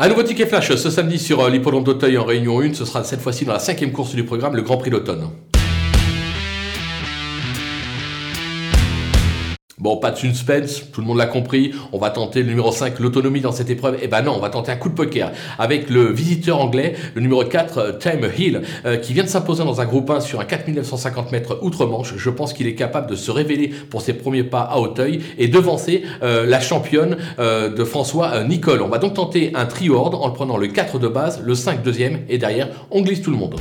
Un nouveau ticket flash ce samedi sur euh, l'hippodrome d'Auteuil en Réunion 1. Ce sera cette fois-ci dans la cinquième course du programme, le Grand Prix d'automne. Bon, pas de suspense, tout le monde l'a compris. On va tenter le numéro 5, l'autonomie dans cette épreuve. Eh ben non, on va tenter un coup de poker avec le visiteur anglais, le numéro 4, euh, Time Hill, euh, qui vient de s'imposer dans un groupe 1 sur un 4950 mètres outre-Manche. Je pense qu'il est capable de se révéler pour ses premiers pas à Hauteuil et devancer euh, la championne de François Nicole. On va donc tenter un trio ordre en prenant le 4 de base, le 5 deuxième et derrière, on glisse tout le monde.